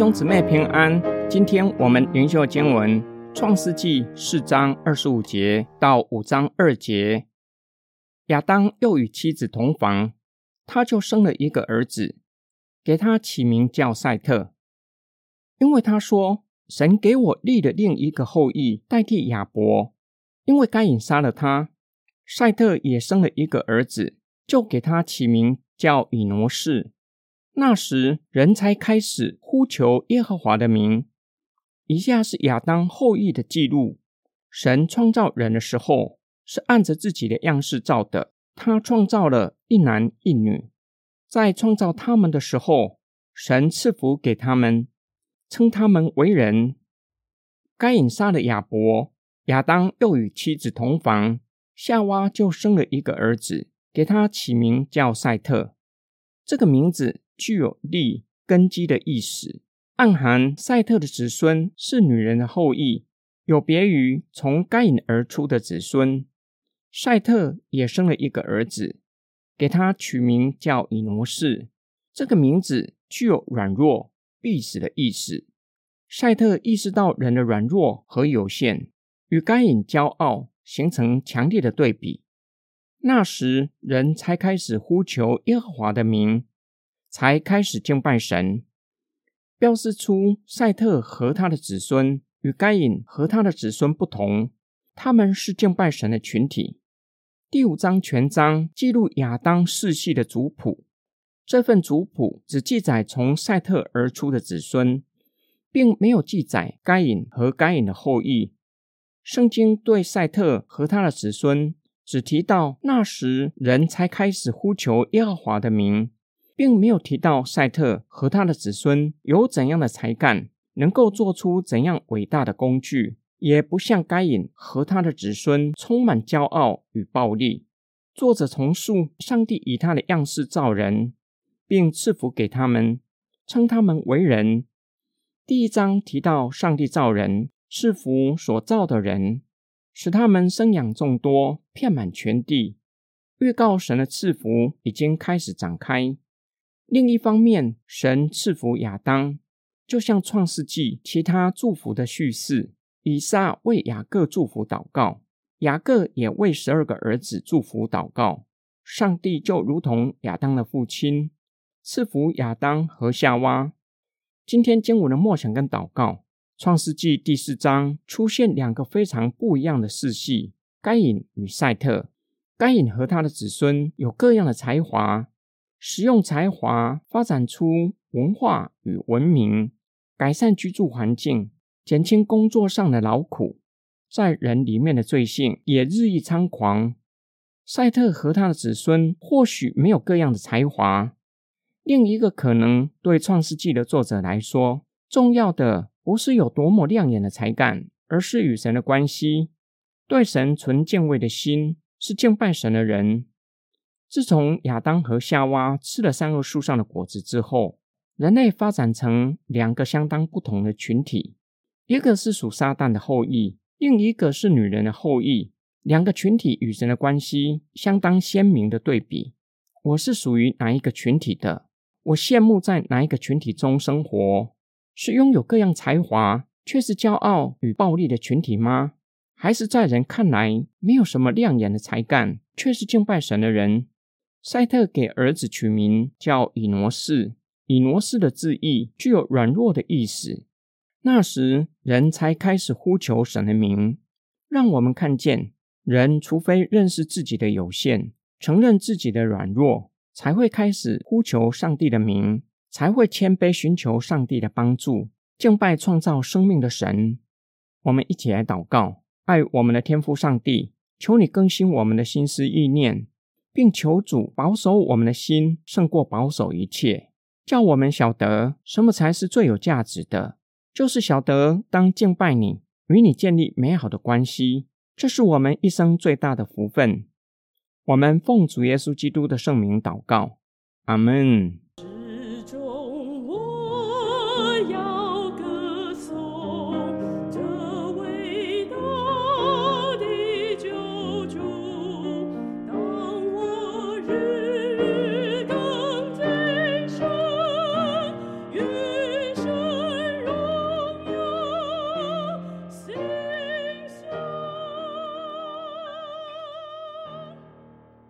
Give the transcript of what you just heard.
兄姊妹平安。今天我们灵修经文《创世纪》四章二十五节到五章二节。亚当又与妻子同房，他就生了一个儿子，给他起名叫赛特，因为他说：“神给我立了另一个后裔代替亚伯，因为该隐杀了他。”赛特也生了一个儿子，就给他起名叫以挪士。那时，人才开始呼求耶和华的名。以下是亚当后裔的记录：神创造人的时候，是按着自己的样式造的。他创造了一男一女，在创造他们的时候，神赐福给他们，称他们为人。该隐杀了亚伯，亚当又与妻子同房，夏娃就生了一个儿子，给他起名叫赛特。这个名字。具有力根基的意思，暗含赛特的子孙是女人的后裔，有别于从该隐而出的子孙。赛特也生了一个儿子，给他取名叫以挪士。这个名字具有软弱、必死的意思。赛特意识到人的软弱和有限，与该隐骄傲形成强烈的对比。那时，人才开始呼求耶和华的名。才开始敬拜神，标示出赛特和他的子孙与该隐和他的子孙不同，他们是敬拜神的群体。第五章全章记录亚当世系的族谱，这份族谱只记载从赛特而出的子孙，并没有记载该隐和该隐的后裔。圣经对赛特和他的子孙只提到那时人才开始呼求耶和华的名。并没有提到赛特和他的子孙有怎样的才干，能够做出怎样伟大的工具，也不像该隐和他的子孙充满骄傲与暴力。作者重述上帝以他的样式造人，并赐福给他们，称他们为人。第一章提到上帝造人，赐福所造的人，使他们生养众多，遍满全地，预告神的赐福已经开始展开。另一方面，神赐福亚当，就像创世纪其他祝福的叙事。以撒为雅各祝福祷告，雅各也为十二个儿子祝福祷告。上帝就如同亚当的父亲，赐福亚当和夏娃。今天经文的默想跟祷告，创世纪第四章出现两个非常不一样的世系：该隐与赛特。该隐和他的子孙有各样的才华。使用才华发展出文化与文明，改善居住环境，减轻工作上的劳苦，在人里面的罪性也日益猖狂。赛特和他的子孙或许没有各样的才华。另一个可能，对创世纪的作者来说，重要的不是有多么亮眼的才干，而是与神的关系。对神存敬畏的心，是敬拜神的人。自从亚当和夏娃吃了三恶树上的果子之后，人类发展成两个相当不同的群体：一个是属撒旦的后裔，另一个是女人的后裔。两个群体与神的关系相当鲜明的对比。我是属于哪一个群体的？我羡慕在哪一个群体中生活？是拥有各样才华却是骄傲与暴力的群体吗？还是在人看来没有什么亮眼的才干却是敬拜神的人？赛特给儿子取名叫以挪士，以挪士的字义具有软弱的意思。那时人才开始呼求神的名，让我们看见人除非认识自己的有限，承认自己的软弱，才会开始呼求上帝的名，才会谦卑寻求上帝的帮助，敬拜创造生命的神。我们一起来祷告，爱我们的天父上帝，求你更新我们的心思意念。并求主保守我们的心，胜过保守一切，叫我们晓得什么才是最有价值的，就是晓得当敬拜你，与你建立美好的关系，这是我们一生最大的福分。我们奉主耶稣基督的圣名祷告，阿门。